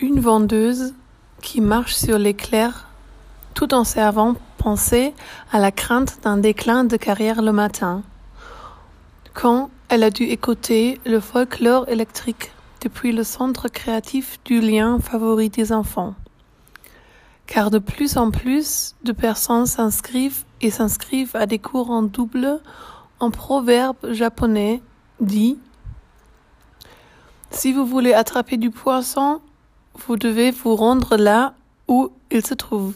une vendeuse qui marche sur l'éclair tout en servant penser à la crainte d'un déclin de carrière le matin, quand elle a dû écouter le folklore électrique depuis le centre créatif du lien favori des enfants. Car de plus en plus de personnes s'inscrivent et s'inscrivent à des cours en double en proverbe japonais dit Si vous voulez attraper du poisson, vous devez vous rendre là où il se trouve.